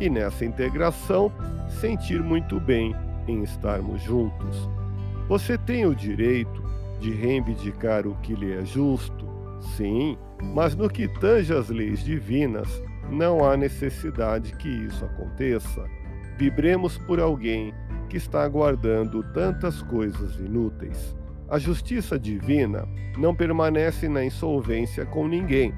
e nessa integração sentir muito bem em estarmos juntos. Você tem o direito de reivindicar o que lhe é justo, sim, mas no que tange as leis divinas, não há necessidade que isso aconteça. Vibremos por alguém que está aguardando tantas coisas inúteis. A justiça divina não permanece na insolvência com ninguém.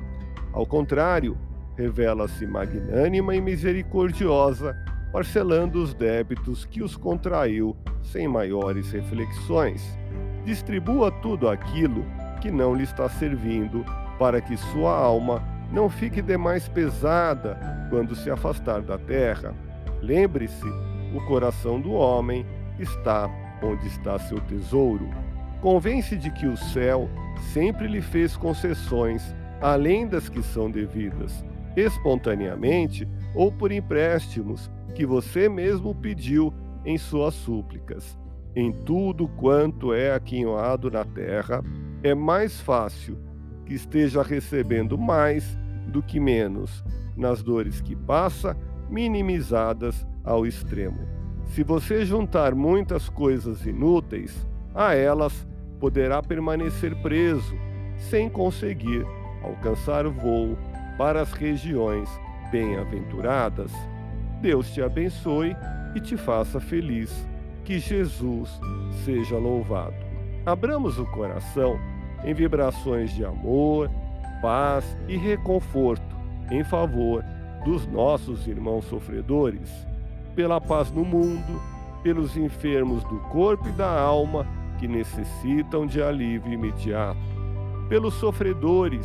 Ao contrário, revela-se magnânima e misericordiosa parcelando os débitos que os contraiu sem maiores reflexões. Distribua tudo aquilo que não lhe está servindo, para que sua alma não fique demais pesada quando se afastar da terra. Lembre-se, o coração do homem está onde está seu tesouro. Convence de que o céu sempre lhe fez concessões além das que são devidas, espontaneamente ou por empréstimos que você mesmo pediu em suas súplicas. Em tudo quanto é aquinhoado na terra, é mais fácil que esteja recebendo mais do que menos, nas dores que passa, minimizadas ao extremo. Se você juntar muitas coisas inúteis, a elas poderá permanecer preso, sem conseguir alcançar voo para as regiões bem-aventuradas. Deus te abençoe e te faça feliz. Que Jesus seja louvado. Abramos o coração em vibrações de amor, paz e reconforto em favor dos nossos irmãos sofredores, pela paz no mundo, pelos enfermos do corpo e da alma que necessitam de alívio imediato, pelos sofredores